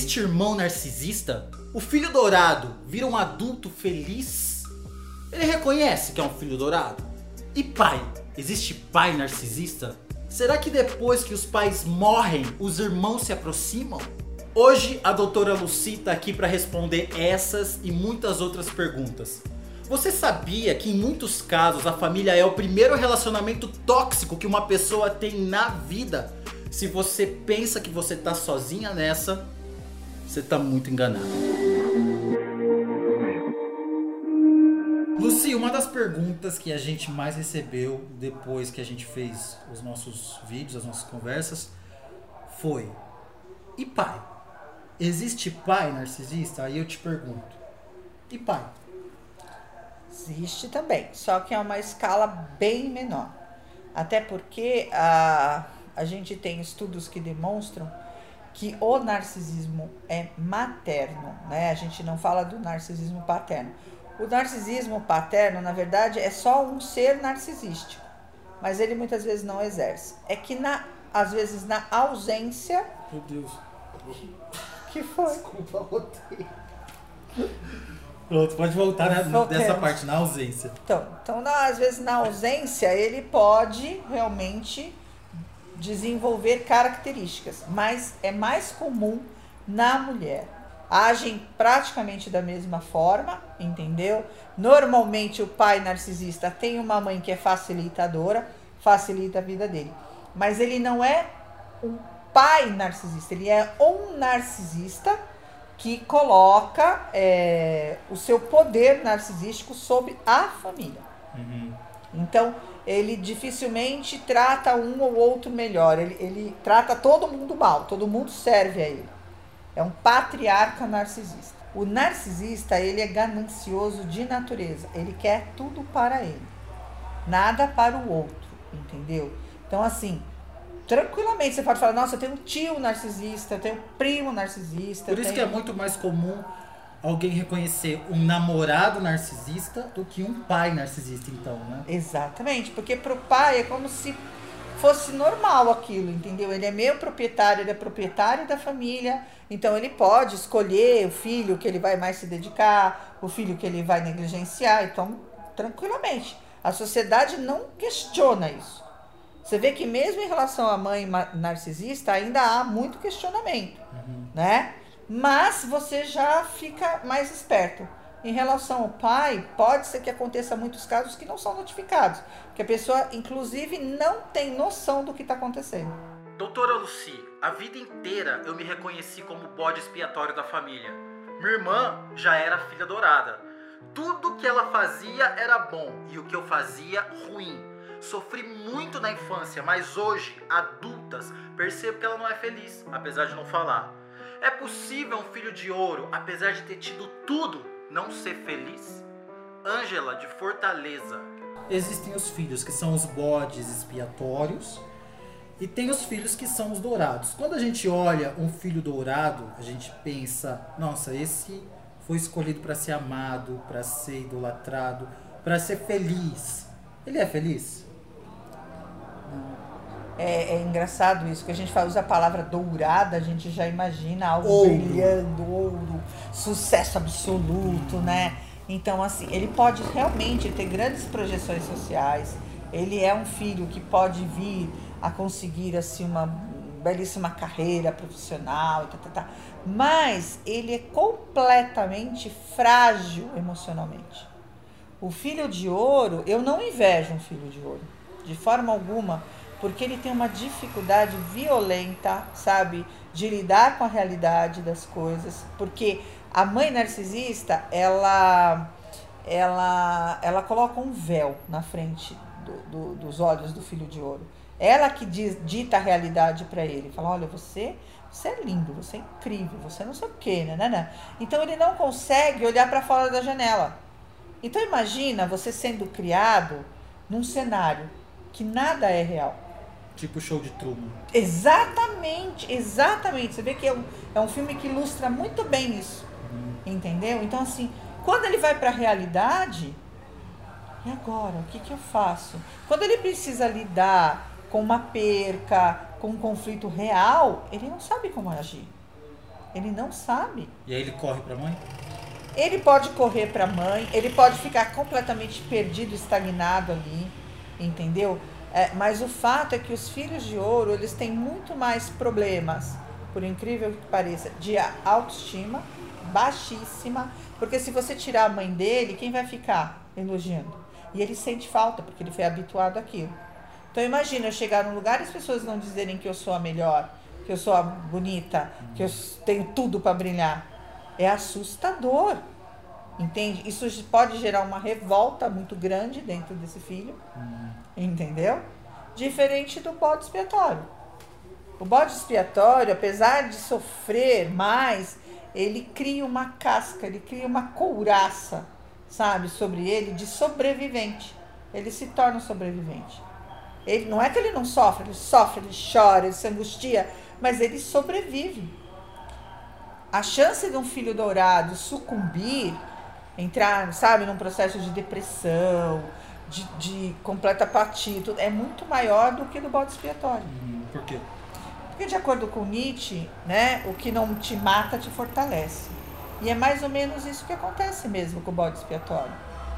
Existe irmão narcisista? O filho dourado vira um adulto feliz? Ele reconhece que é um filho dourado? E pai? Existe pai narcisista? Será que depois que os pais morrem, os irmãos se aproximam? Hoje a doutora Lucy está aqui para responder essas e muitas outras perguntas. Você sabia que em muitos casos a família é o primeiro relacionamento tóxico que uma pessoa tem na vida? Se você pensa que você tá sozinha nessa, você tá muito enganado. Lucy, uma das perguntas que a gente mais recebeu depois que a gente fez os nossos vídeos, as nossas conversas, foi: e pai? Existe pai narcisista? Aí eu te pergunto: e pai? Existe também, só que é uma escala bem menor. Até porque a, a gente tem estudos que demonstram que o narcisismo é materno, né? A gente não fala do narcisismo paterno. O narcisismo paterno, na verdade, é só um ser narcisístico, mas ele muitas vezes não exerce. É que na, às vezes na ausência. Meu Deus. Que foi? Desculpa, voltei. Pronto, pode voltar né, dessa parte, na ausência. Então, então na, às vezes na ausência ele pode realmente desenvolver características, mas é mais comum na mulher. Agem praticamente da mesma forma, entendeu? Normalmente o pai narcisista tem uma mãe que é facilitadora, facilita a vida dele. Mas ele não é um pai narcisista, ele é um narcisista que coloca é, o seu poder narcisístico sobre a família. Uhum. Então, ele dificilmente trata um ou outro melhor. Ele, ele trata todo mundo mal, todo mundo serve a ele. É um patriarca narcisista. O narcisista, ele é ganancioso de natureza. Ele quer tudo para ele, nada para o outro, entendeu? Então, assim, tranquilamente você pode falar: nossa, eu tenho um tio narcisista, eu tenho um primo narcisista. Por isso tenho... que é muito mais comum alguém reconhecer um namorado narcisista do que um pai narcisista, então, né? Exatamente, porque pro pai é como se fosse normal aquilo, entendeu? Ele é meu proprietário, ele é proprietário da família, então ele pode escolher o filho que ele vai mais se dedicar, o filho que ele vai negligenciar, então, tranquilamente. A sociedade não questiona isso. Você vê que mesmo em relação à mãe narcisista ainda há muito questionamento, uhum. né? Mas você já fica mais esperto. Em relação ao pai, pode ser que aconteça muitos casos que não são notificados, que a pessoa, inclusive, não tem noção do que está acontecendo. Doutora Lucy, a vida inteira eu me reconheci como bode expiatório da família. Minha irmã já era filha dourada. Tudo que ela fazia era bom e o que eu fazia, ruim. Sofri muito na infância, mas hoje, adultas, percebo que ela não é feliz, apesar de não falar. É possível um filho de ouro, apesar de ter tido tudo, não ser feliz? Ângela de Fortaleza. Existem os filhos que são os bodes expiatórios e tem os filhos que são os dourados. Quando a gente olha um filho dourado, a gente pensa: nossa, esse foi escolhido para ser amado, para ser idolatrado, para ser feliz. Ele é feliz? É, é, engraçado isso, que a gente fala, usa a palavra dourada, a gente já imagina algo ouro. brilhando, ouro, sucesso absoluto, né? Então, assim, ele pode realmente ter grandes projeções sociais. Ele é um filho que pode vir a conseguir, assim, uma belíssima carreira profissional, tá, tá, tá. mas ele é completamente frágil emocionalmente. O filho de ouro, eu não invejo um filho de ouro, de forma alguma porque ele tem uma dificuldade violenta, sabe, de lidar com a realidade das coisas, porque a mãe narcisista, ela ela ela coloca um véu na frente do, do, dos olhos do filho de ouro. Ela que diz, dita a realidade para ele, fala: "Olha, você você é lindo, você é incrível, você não sei o quê, né, né, né? Então ele não consegue olhar para fora da janela. Então imagina você sendo criado num cenário que nada é real. Tipo show de Truman. Exatamente, exatamente. Você vê que é um, é um filme que ilustra muito bem isso. Uhum. Entendeu? Então, assim, quando ele vai para a realidade, e agora? O que, que eu faço? Quando ele precisa lidar com uma perca, com um conflito real, ele não sabe como agir. Ele não sabe. E aí ele corre para a mãe? Ele pode correr para a mãe, ele pode ficar completamente perdido, estagnado ali, entendeu? É, mas o fato é que os filhos de ouro, eles têm muito mais problemas, por incrível que pareça, de autoestima baixíssima, porque se você tirar a mãe dele, quem vai ficar elogiando? E ele sente falta, porque ele foi habituado àquilo. Então imagina eu chegar num lugar e as pessoas não dizerem que eu sou a melhor, que eu sou a bonita, que eu tenho tudo para brilhar. É assustador. Entende? Isso pode gerar uma revolta muito grande dentro desse filho. Uhum. Entendeu? Diferente do bode expiatório. O bode expiatório, apesar de sofrer mais, ele cria uma casca, ele cria uma couraça, sabe, sobre ele de sobrevivente. Ele se torna um sobrevivente. Ele não é que ele não sofre, ele sofre, ele chora, ele se angustia, mas ele sobrevive. A chance de um filho dourado sucumbir, entrar, sabe, num processo de depressão, de, de completa apatia, é muito maior do que do bode expiatório. Hum, por quê? Porque de acordo com Nietzsche, né, o que não te mata te fortalece. E é mais ou menos isso que acontece mesmo com o bode expiatório.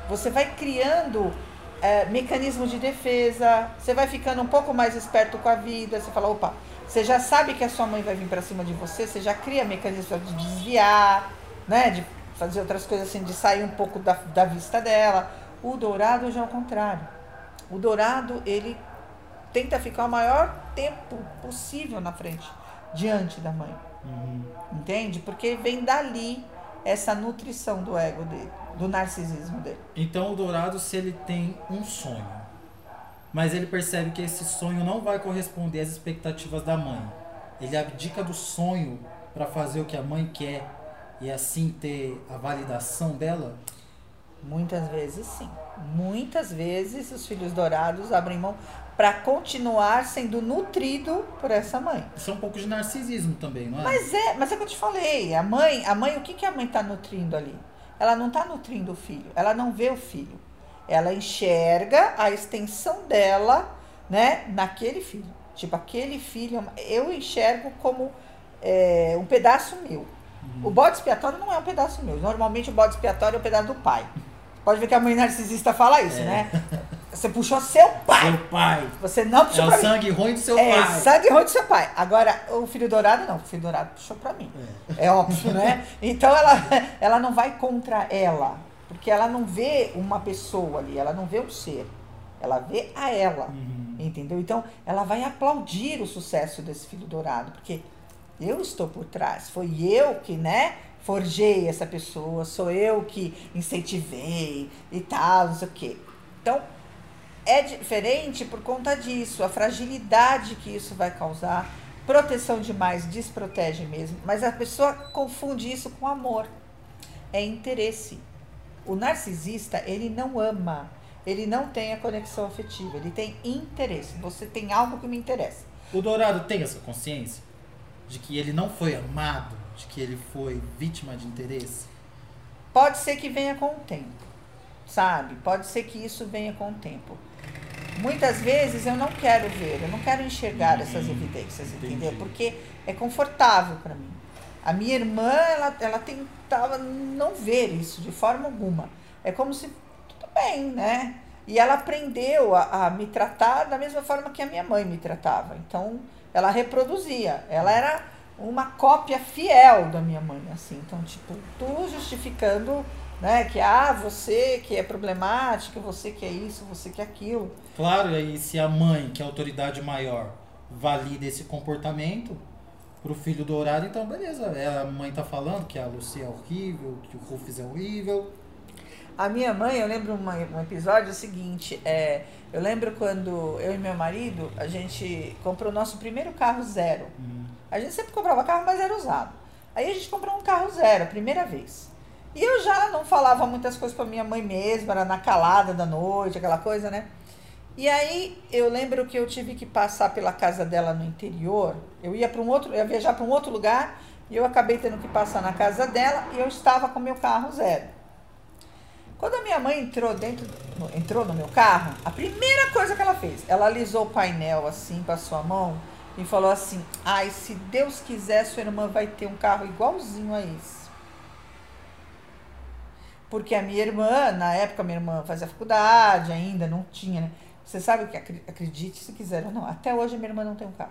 Você vai criando é, mecanismo de defesa, você vai ficando um pouco mais esperto com a vida, você fala, opa, você já sabe que a sua mãe vai vir para cima de você, você já cria mecanismo de desviar, né, de fazer outras coisas assim, de sair um pouco da, da vista dela. O dourado já é o contrário. O dourado, ele tenta ficar o maior tempo possível na frente, diante da mãe. Uhum. Entende? Porque vem dali essa nutrição do ego dele do narcisismo dele. Então o Dourado, se ele tem um sonho, mas ele percebe que esse sonho não vai corresponder às expectativas da mãe, ele abdica do sonho para fazer o que a mãe quer e assim ter a validação dela? Muitas vezes sim. Muitas vezes os filhos dourados abrem mão para continuar sendo nutrido por essa mãe. Isso é um pouco de narcisismo também, não é? Mas é, mas é o que eu te falei. A mãe, a mãe, o que, que a mãe está nutrindo ali? ela não está nutrindo o filho, ela não vê o filho. Ela enxerga a extensão dela, né, naquele filho. Tipo, aquele filho, eu enxergo como é, um pedaço meu. Uhum. O bode expiatório não é um pedaço meu. Normalmente o bode expiatório é um pedaço do pai. Pode ver que a mãe narcisista fala isso, é. né? Você puxou seu pai. Seu pai. Você não puxou é pra o sangue ruim do seu é, pai. É, sangue ruim do seu pai. Agora, o filho dourado não. O filho dourado puxou pra mim. É, é óbvio, né? Então, ela, ela não vai contra ela. Porque ela não vê uma pessoa ali. Ela não vê um ser. Ela vê a ela. Uhum. Entendeu? Então, ela vai aplaudir o sucesso desse filho dourado. Porque eu estou por trás. Foi eu que, né? Forjei essa pessoa. Sou eu que incentivei e tal, não sei o quê. Então, é diferente por conta disso, a fragilidade que isso vai causar. Proteção demais desprotege mesmo, mas a pessoa confunde isso com amor. É interesse. O narcisista, ele não ama, ele não tem a conexão afetiva, ele tem interesse. Você tem algo que me interessa. O Dourado tem essa consciência de que ele não foi amado, de que ele foi vítima de interesse? Pode ser que venha com o tempo, sabe? Pode ser que isso venha com o tempo muitas vezes eu não quero ver, eu não quero enxergar uhum. essas evidências, entendeu? Porque é confortável para mim. A minha irmã, ela, ela tentava não ver isso de forma alguma. É como se, tudo bem, né? E ela aprendeu a, a me tratar da mesma forma que a minha mãe me tratava. Então, ela reproduzia. Ela era uma cópia fiel da minha mãe, assim. Então, tipo, tu justificando né? Que ah, você que é problemática, você que é isso, você que é aquilo. Claro, e se a mãe, que é a autoridade maior, valida esse comportamento pro filho dourado, então beleza. É, a mãe tá falando que a Lucia é horrível, que o Rufus é horrível. A minha mãe, eu lembro uma, um episódio seguinte, é, eu lembro quando eu e meu marido, a gente comprou o nosso primeiro carro zero. Uhum. A gente sempre comprava carro, mas era usado. Aí a gente comprou um carro zero, a primeira vez. E eu já não falava muitas coisas para minha mãe mesma, era na calada da noite, aquela coisa, né? E aí eu lembro que eu tive que passar pela casa dela no interior. Eu ia para um outro, eu ia viajar para um outro lugar e eu acabei tendo que passar na casa dela e eu estava com meu carro zero. Quando a minha mãe entrou dentro, entrou no meu carro, a primeira coisa que ela fez, ela alisou o painel assim, passou a mão e falou assim: Ai, se Deus quiser, sua irmã vai ter um carro igualzinho a esse. Porque a minha irmã, na época, minha irmã fazia faculdade ainda, não tinha, né? Você sabe que, acredite se quiser ou não, até hoje a minha irmã não tem um carro.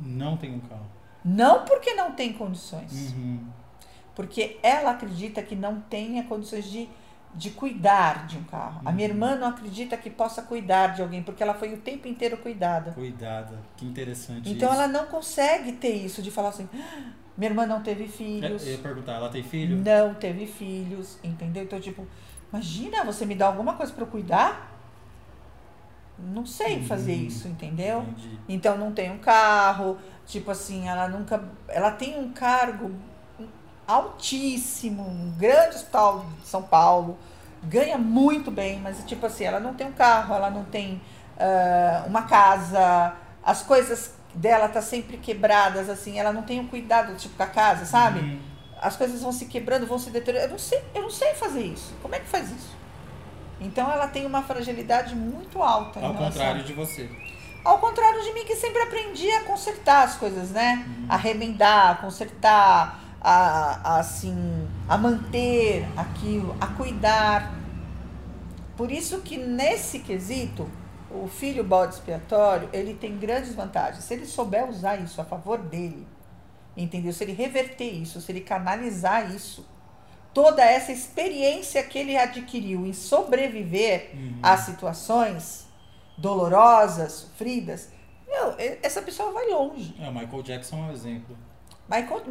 Não tem um carro. Não porque não tem condições. Uhum. Porque ela acredita que não tenha condições de, de cuidar de um carro. Uhum. A minha uhum. irmã não acredita que possa cuidar de alguém, porque ela foi o tempo inteiro cuidada. Cuidada. Que interessante. Então isso. ela não consegue ter isso de falar assim. Ah, minha irmã não teve filhos. Eu ia perguntar, ela tem filho? Não teve filhos, entendeu? Então, tipo, imagina você me dar alguma coisa para cuidar? Não sei uhum. fazer isso, entendeu? Entendi. Então não tem um carro, tipo assim, ela nunca. Ela tem um cargo altíssimo, um grande hospital de São Paulo, ganha muito bem, mas tipo assim, ela não tem um carro, ela não tem uh, uma casa, as coisas dela tá sempre quebradas, assim, ela não tem um cuidado, tipo, com a casa, sabe? Uhum. As coisas vão se quebrando, vão se deteriorando. Eu não sei, eu não sei fazer isso. Como é que faz isso? Então ela tem uma fragilidade muito alta. Ao contrário de você. Ao contrário de mim, que sempre aprendi a consertar as coisas, né? Uhum. A remendar, a consertar, a, a, assim, a manter aquilo, a cuidar. Por isso que nesse quesito, o filho bode expiatório, ele tem grandes vantagens. Se ele souber usar isso a favor dele, entendeu? Se ele reverter isso, se ele canalizar isso, toda essa experiência que ele adquiriu em sobreviver uhum. a situações dolorosas, sofridas, meu, essa pessoa vai longe. É, o Michael Jackson é um exemplo. Michael,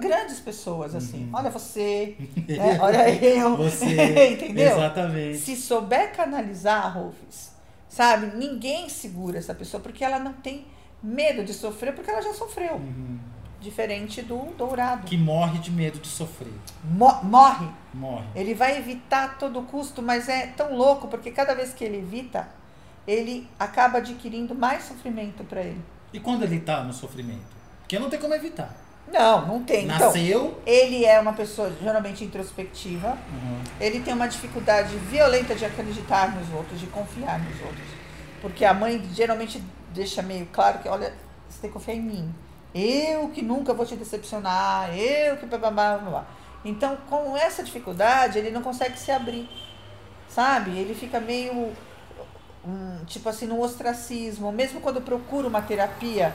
grandes pessoas, assim. Uhum. Olha você, né? olha eu. Você, entendeu? Exatamente. Se souber canalizar, Rufus, sabe? Ninguém segura essa pessoa porque ela não tem medo de sofrer, porque ela já sofreu. Uhum. Diferente do dourado. Que morre de medo de sofrer. Mo morre. Morre. Ele vai evitar a todo custo, mas é tão louco, porque cada vez que ele evita, ele acaba adquirindo mais sofrimento para ele. E quando ele tá no sofrimento? Porque não tem como evitar. Não, não tem. Então, Nasceu. Então, ele é uma pessoa geralmente introspectiva. Uhum. Ele tem uma dificuldade violenta de acreditar nos outros, de confiar nos outros. Porque a mãe geralmente deixa meio claro que, olha, você tem que confiar em mim. Eu que nunca vou te decepcionar, eu que blá blá blá blá. Então, com essa dificuldade, ele não consegue se abrir. Sabe? Ele fica meio um, tipo assim, no ostracismo. Mesmo quando procura uma terapia,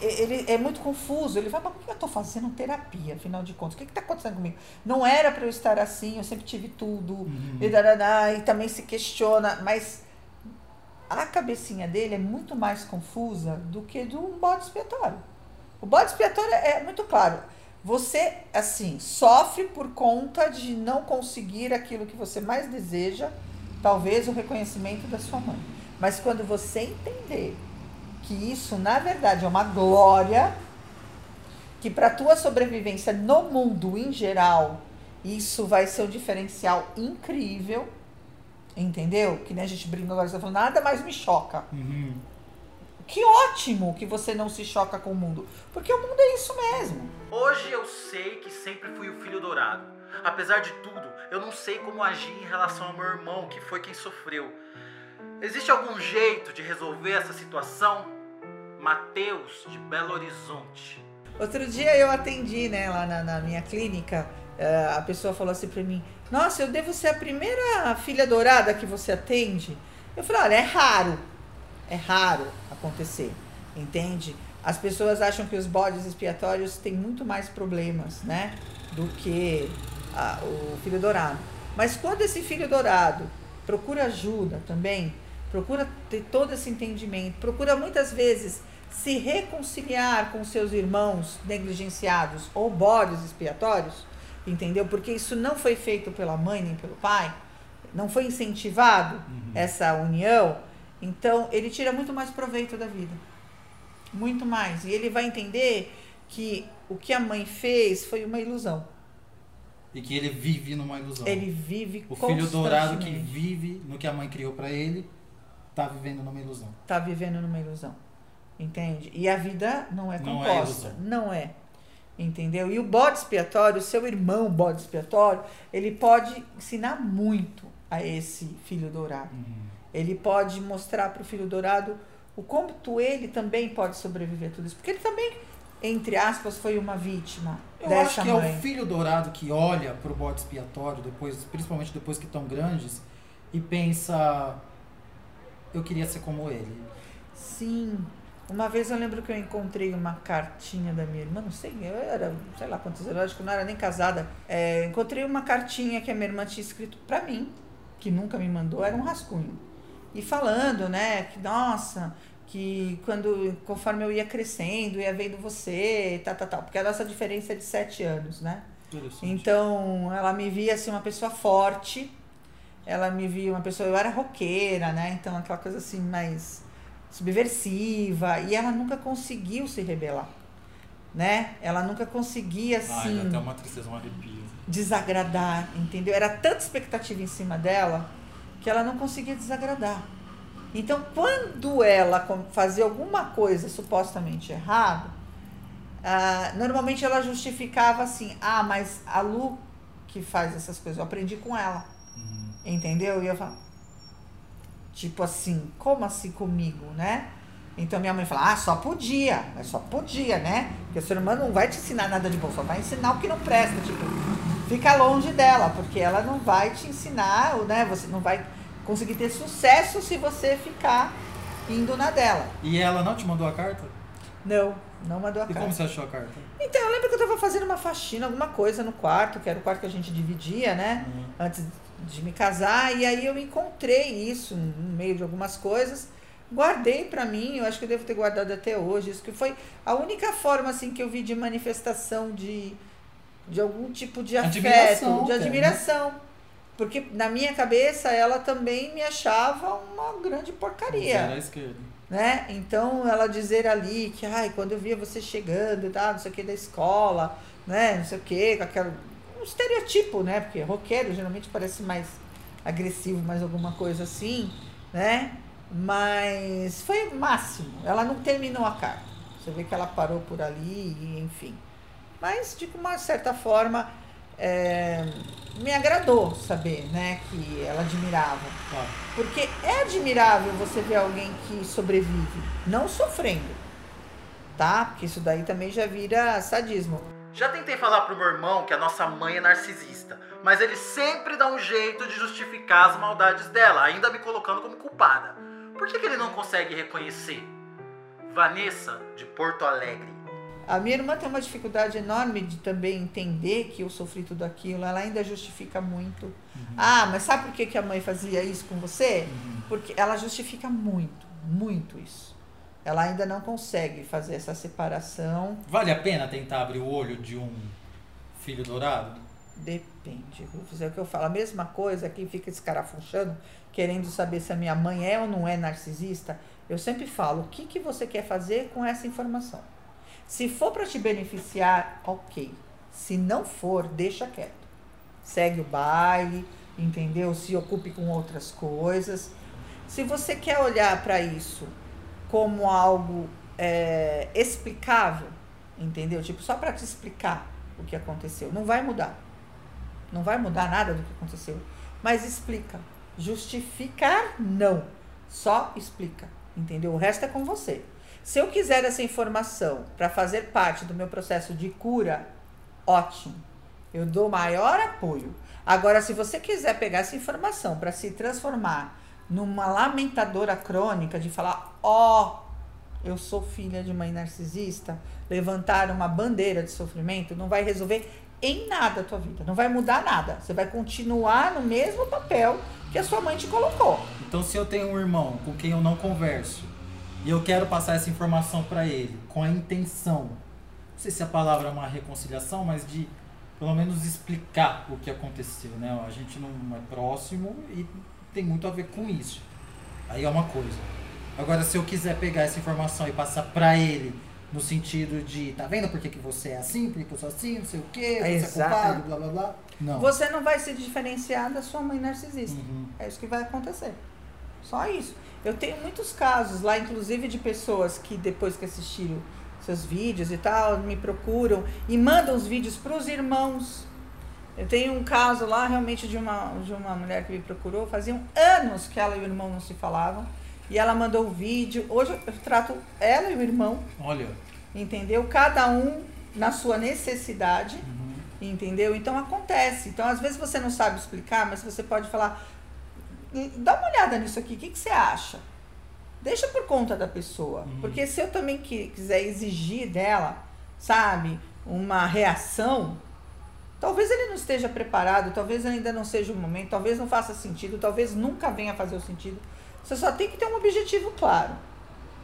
ele é muito confuso. Ele fala, mas por que eu estou fazendo terapia, afinal de contas? O que está acontecendo comigo? Não era para eu estar assim, eu sempre tive tudo. Uhum. E, dará, e também se questiona, mas a cabecinha dele é muito mais confusa do que do um bode expiatório. O bode expiatório é muito claro. Você, assim, sofre por conta de não conseguir aquilo que você mais deseja, talvez o reconhecimento da sua mãe. Mas quando você entender que isso, na verdade, é uma glória, que para tua sobrevivência no mundo em geral, isso vai ser um diferencial incrível, entendeu? Que nem a gente brinca agora, você tá falando, nada mais me choca. Uhum. Que ótimo que você não se choca com o mundo, porque o mundo é isso mesmo. Hoje eu sei que sempre fui o filho dourado. Apesar de tudo, eu não sei como agir em relação ao meu irmão, que foi quem sofreu. Existe algum jeito de resolver essa situação? Mateus, de Belo Horizonte. Outro dia eu atendi, né, lá na, na minha clínica, uh, a pessoa falou assim para mim: Nossa, eu devo ser a primeira filha dourada que você atende? Eu falei: Olha, é raro, é raro acontecer, entende? As pessoas acham que os bodes expiatórios têm muito mais problemas, né, do que o filho dourado. Mas quando esse filho dourado procura ajuda também, procura ter todo esse entendimento, procura muitas vezes se reconciliar com seus irmãos negligenciados ou bodes expiatórios, entendeu? Porque isso não foi feito pela mãe nem pelo pai, não foi incentivado uhum. essa união, então ele tira muito mais proveito da vida. Muito mais. E ele vai entender que o que a mãe fez foi uma ilusão. E que ele vive numa ilusão. Ele vive O filho dourado que vive no que a mãe criou para ele, tá vivendo numa ilusão. Tá vivendo numa ilusão. Entende? E a vida não é composta. Não é. Não é. Entendeu? E o bode expiatório, o seu irmão bode expiatório, ele pode ensinar muito a esse filho dourado. Uhum. Ele pode mostrar para o filho dourado o quanto ele também pode sobreviver a tudo isso. Porque ele também, entre aspas, foi uma vítima Eu dessa acho que mãe. é o filho dourado que olha pro bode expiatório, depois, principalmente depois que estão grandes, e pensa: eu queria ser como ele. Sim. Uma vez eu lembro que eu encontrei uma cartinha da minha irmã, não sei, eu era, sei lá quantos anos, acho que eu não era nem casada. É, encontrei uma cartinha que a minha irmã tinha escrito pra mim, que nunca me mandou, era um rascunho. E falando, né, que nossa, que quando, conforme eu ia crescendo, ia vendo você, e tal, tal, tal. Porque a nossa diferença é de sete anos, né? Então, ela me via assim uma pessoa forte. Ela me via uma pessoa, eu era roqueira, né? Então, aquela coisa assim mais subversiva, e ela nunca conseguiu se rebelar, né? Ela nunca conseguia Ai, assim dá até uma tristeza, um arrepio. desagradar, entendeu? Era tanta expectativa em cima dela que ela não conseguia desagradar. Então, quando ela fazia alguma coisa supostamente errada, ah, normalmente ela justificava assim: ah, mas a Lu que faz essas coisas, eu aprendi com ela, Uhum. entendeu? E eu falo, tipo assim, como assim comigo, né? Então minha mãe fala, ah, só podia, mas só podia, né? Porque a sua irmã não vai te ensinar nada de bom, só vai ensinar o que não presta, tipo, fica longe dela, porque ela não vai te ensinar, né? Você não vai conseguir ter sucesso se você ficar indo na dela. E ela não te mandou a carta? Não, não mandou a E carta. como você achou a carta? Então, eu lembro que eu tava fazendo uma faxina, alguma coisa no quarto, que era o quarto que a gente dividia, né? Uhum. Antes de me casar. E aí eu encontrei isso no meio de algumas coisas. Guardei pra mim, eu acho que eu devo ter guardado até hoje. Isso que foi a única forma, assim, que eu vi de manifestação de, de algum tipo de afeto, Admiração, de admiração. Porque na minha cabeça ela também me achava uma grande porcaria Era esquerda. né? Então ela dizer ali que, ai, quando eu via você chegando, tá, não sei o que da escola, né, não sei o que, com aquela estereotipo, né? Porque roqueiro geralmente parece mais agressivo, mais alguma coisa assim, né? Mas foi o máximo. Ela não terminou a carta. Você vê que ela parou por ali, e, enfim. Mas de uma certa forma é, me agradou saber, né, que ela admirava. Claro. Porque é admirável você ver alguém que sobrevive, não sofrendo, tá? Porque isso daí também já vira sadismo. Já tentei falar pro meu irmão que a nossa mãe é narcisista, mas ele sempre dá um jeito de justificar as maldades dela, ainda me colocando como culpada. Por que, que ele não consegue reconhecer? Vanessa, de Porto Alegre. A minha irmã tem uma dificuldade enorme de também entender que eu sofri tudo aquilo. Ela ainda justifica muito. Ah, mas sabe por que, que a mãe fazia isso com você? Porque ela justifica muito, muito isso. Ela ainda não consegue fazer essa separação. Vale a pena tentar abrir o olho de um filho dourado? Depende. Vou fazer o que eu falo. A mesma coisa, quem fica escarafunchando, querendo saber se a minha mãe é ou não é narcisista, eu sempre falo, o que, que você quer fazer com essa informação? Se for para te beneficiar, ok. Se não for, deixa quieto. Segue o baile, entendeu? Se ocupe com outras coisas. Se você quer olhar para isso como algo é, explicável, entendeu? Tipo, só para te explicar o que aconteceu. Não vai mudar. Não vai mudar nada do que aconteceu. Mas explica. Justificar, não. Só explica. Entendeu? O resto é com você. Se eu quiser essa informação para fazer parte do meu processo de cura, ótimo. Eu dou maior apoio. Agora, se você quiser pegar essa informação para se transformar numa lamentadora crônica de falar, ó, eu sou filha de mãe narcisista, levantar uma bandeira de sofrimento, não vai resolver em nada a tua vida, não vai mudar nada. Você vai continuar no mesmo papel que a sua mãe te colocou. Então, se eu tenho um irmão com quem eu não converso e eu quero passar essa informação para ele com a intenção, não sei se a palavra é uma reconciliação, mas de pelo menos explicar o que aconteceu, né? A gente não é próximo e tem muito a ver com isso. Aí é uma coisa. Agora, se eu quiser pegar essa informação e passar para ele no sentido de, tá vendo por que, que você é assim, por que, que eu sou assim, não sei o quê, você é Exato. culpado, blá blá blá. Não. Você não vai se diferenciar da sua mãe narcisista. Uhum. É isso que vai acontecer. Só isso. Eu tenho muitos casos lá, inclusive de pessoas que depois que assistiram seus vídeos e tal, me procuram e mandam os vídeos para os irmãos. Eu tenho um caso lá realmente de uma, de uma mulher que me procurou, faziam anos que ela e o irmão não se falavam. E ela mandou o vídeo. Hoje eu trato ela e o irmão. Olha. Entendeu? Cada um na sua necessidade. Uhum. Entendeu? Então acontece. Então, às vezes você não sabe explicar, mas você pode falar. Dá uma olhada nisso aqui, o que, que você acha? Deixa por conta da pessoa. Uhum. Porque se eu também quiser exigir dela, sabe, uma reação, talvez ele não esteja preparado, talvez ainda não seja o momento, talvez não faça sentido, talvez nunca venha a fazer o sentido. Você só tem que ter um objetivo claro.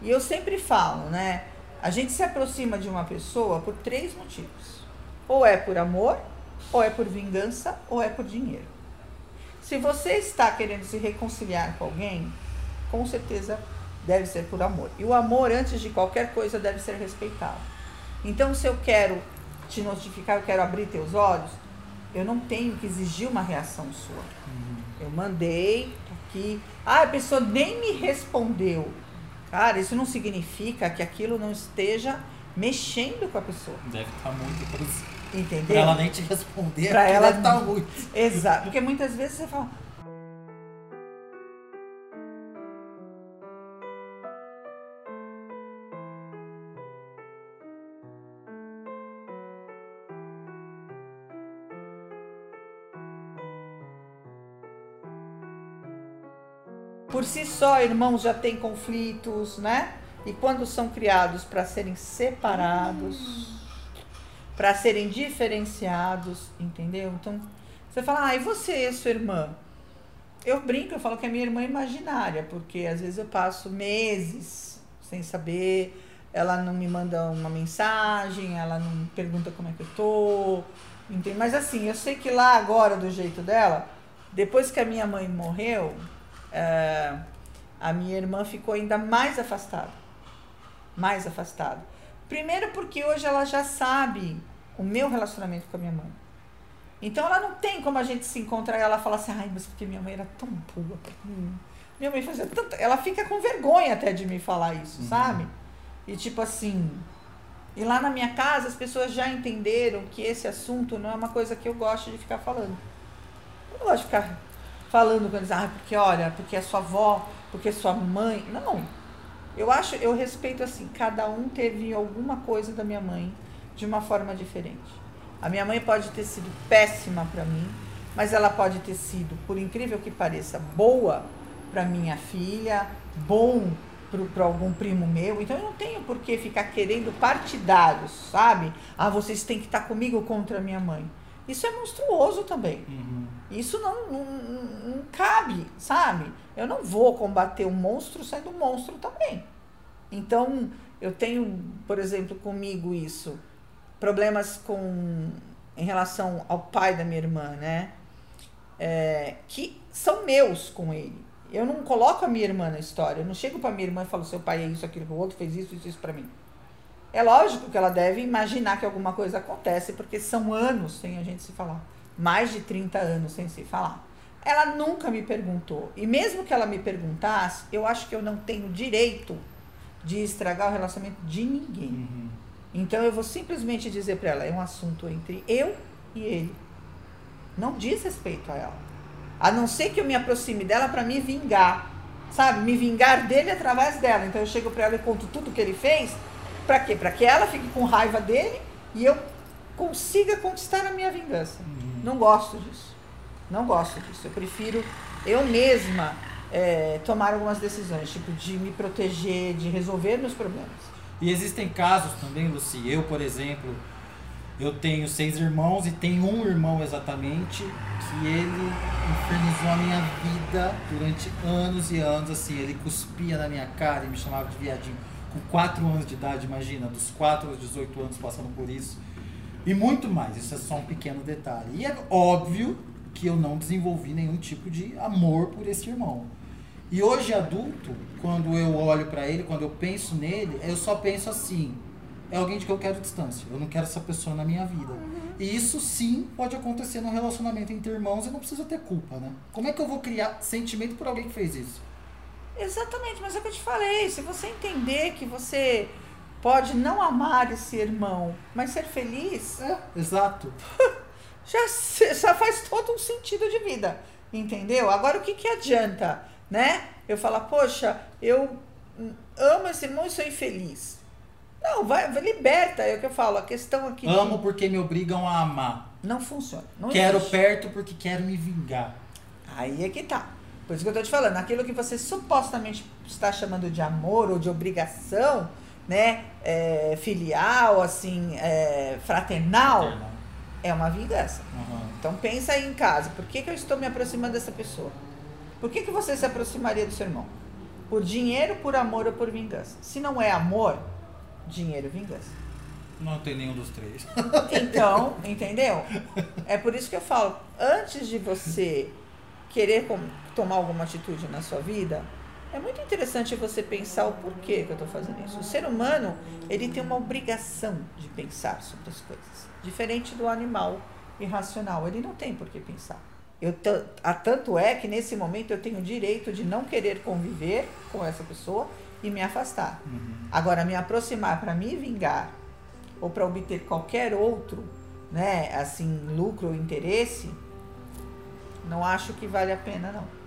E eu sempre falo, né? A gente se aproxima de uma pessoa por três motivos: ou é por amor, ou é por vingança, ou é por dinheiro. Se você está querendo se reconciliar com alguém, com certeza deve ser por amor. E o amor, antes de qualquer coisa, deve ser respeitado. Então, se eu quero te notificar, eu quero abrir teus olhos, eu não tenho que exigir uma reação sua. Uhum. Eu mandei aqui. Ah, a pessoa nem me respondeu. Cara, isso não significa que aquilo não esteja mexendo com a pessoa. Deve estar muito. Entendeu? Pra ela nem te responder, pra ela deve estar muito. Exato. Porque muitas vezes você fala, por si só, irmãos já têm conflitos, né? E quando são criados para serem separados, para serem diferenciados, entendeu? Então, você fala, ah, e você, sua irmã? Eu brinco, eu falo que é minha irmã imaginária, porque às vezes eu passo meses sem saber, ela não me manda uma mensagem, ela não pergunta como é que eu tô, entende? Mas assim, eu sei que lá agora, do jeito dela, depois que a minha mãe morreu, é, a minha irmã ficou ainda mais afastada. Mais afastada. Primeiro porque hoje ela já sabe o meu relacionamento com a minha mãe. Então ela não tem como a gente se encontrar e ela falar assim, ai, mas porque minha mãe era tão boa pra mim. Minha mãe fazia tanto. Ela fica com vergonha até de me falar isso, uhum. sabe? E tipo assim. E lá na minha casa as pessoas já entenderam que esse assunto não é uma coisa que eu gosto de ficar falando. Eu não gosto de ficar falando quando diz, ah, porque olha, porque é sua avó, porque é sua mãe. Não. Eu acho, eu respeito assim, cada um teve alguma coisa da minha mãe de uma forma diferente. A minha mãe pode ter sido péssima para mim, mas ela pode ter sido, por incrível que pareça, boa para minha filha, bom para algum primo meu. Então eu não tenho por que ficar querendo partidários, sabe? Ah, vocês têm que estar comigo contra a minha mãe. Isso é monstruoso também. Uhum. Isso não, não, não, cabe, sabe? Eu não vou combater um monstro sendo um monstro também. Então, eu tenho, por exemplo, comigo isso, problemas com em relação ao pai da minha irmã, né? É, que são meus com ele. Eu não coloco a minha irmã na história. Eu não chego para minha irmã e falo: seu pai é isso, aquilo, o outro fez isso, isso, isso para mim. É lógico que ela deve imaginar que alguma coisa acontece, porque são anos sem a gente se falar. Mais de 30 anos sem se falar. Ela nunca me perguntou. E mesmo que ela me perguntasse, eu acho que eu não tenho direito de estragar o relacionamento de ninguém. Uhum. Então eu vou simplesmente dizer para ela: é um assunto entre eu e ele. Não diz respeito a ela. A não ser que eu me aproxime dela para me vingar. Sabe? Me vingar dele através dela. Então eu chego para ela e conto tudo que ele fez para quê? Para que ela fique com raiva dele e eu consiga conquistar a minha vingança. Uhum. Não gosto disso. Não gosto disso. Eu prefiro eu mesma é, tomar algumas decisões, tipo de me proteger, de resolver meus problemas. E existem casos também, Luci. Eu, por exemplo, eu tenho seis irmãos e tenho um irmão exatamente que ele infernizou a minha vida durante anos e anos, assim, ele cuspia na minha cara e me chamava de viadinho com 4 anos de idade, imagina, dos 4 aos 18 anos passando por isso. E muito mais, isso é só um pequeno detalhe. E é óbvio que eu não desenvolvi nenhum tipo de amor por esse irmão. E hoje adulto, quando eu olho para ele, quando eu penso nele, eu só penso assim: é alguém de que eu quero distância. Eu não quero essa pessoa na minha vida. Uhum. E isso sim pode acontecer no relacionamento entre irmãos e não precisa ter culpa, né? Como é que eu vou criar sentimento por alguém que fez isso? Exatamente, mas é o que eu te falei. Se você entender que você pode não amar esse irmão, mas ser feliz. É, exato. Já, já faz todo um sentido de vida. Entendeu? Agora o que, que adianta né? Eu falar, poxa, eu amo esse irmão e sou infeliz. Não, vai, liberta, é o que eu falo. A questão aqui. Amo de... porque me obrigam a amar. Não funciona. Não quero existe. perto porque quero me vingar. Aí é que tá. Por isso que eu tô te falando, aquilo que você supostamente está chamando de amor ou de obrigação, né? É, filial, assim, é, fraternal, Fraternal. é uma vingança. Uhum. Então pensa aí em casa, por que, que eu estou me aproximando dessa pessoa? Por que, que você se aproximaria do seu irmão? Por dinheiro, por amor ou por vingança? Se não é amor, dinheiro vingança. Não tem nenhum dos três. Então, entendeu? É por isso que eu falo, antes de você querer tomar alguma atitude na sua vida, é muito interessante você pensar o porquê que eu estou fazendo isso. O ser humano, ele tem uma obrigação de pensar sobre as coisas. Diferente do animal irracional, ele não tem por que pensar. Eu tanto é que nesse momento eu tenho o direito de não querer conviver com essa pessoa e me afastar. Uhum. Agora, me aproximar para me vingar ou para obter qualquer outro, né, assim, lucro ou interesse, não acho que vale a pena, não.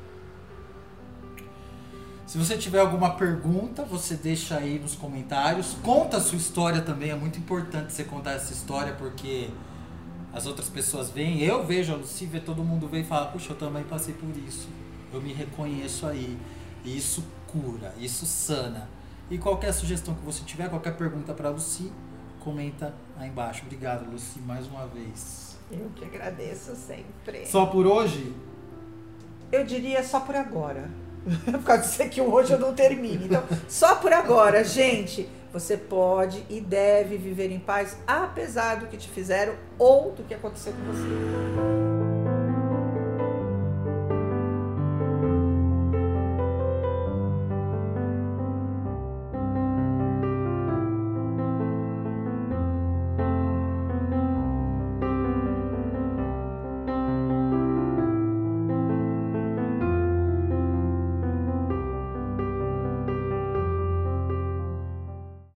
Se você tiver alguma pergunta, você deixa aí nos comentários. Conta a sua história também, é muito importante você contar essa história porque as outras pessoas veem, eu vejo a Lucy, vê todo mundo vê e fala, puxa, eu também passei por isso. Eu me reconheço aí. E isso cura, isso sana. E qualquer sugestão que você tiver, qualquer pergunta para Lucy, comenta aí embaixo. Obrigado, Lucy, mais uma vez. Eu que agradeço sempre. Só por hoje? Eu diria só por agora. por causa disso que hoje eu não termine. Então, só por agora, gente. Você pode e deve viver em paz, apesar do que te fizeram ou do que aconteceu com você.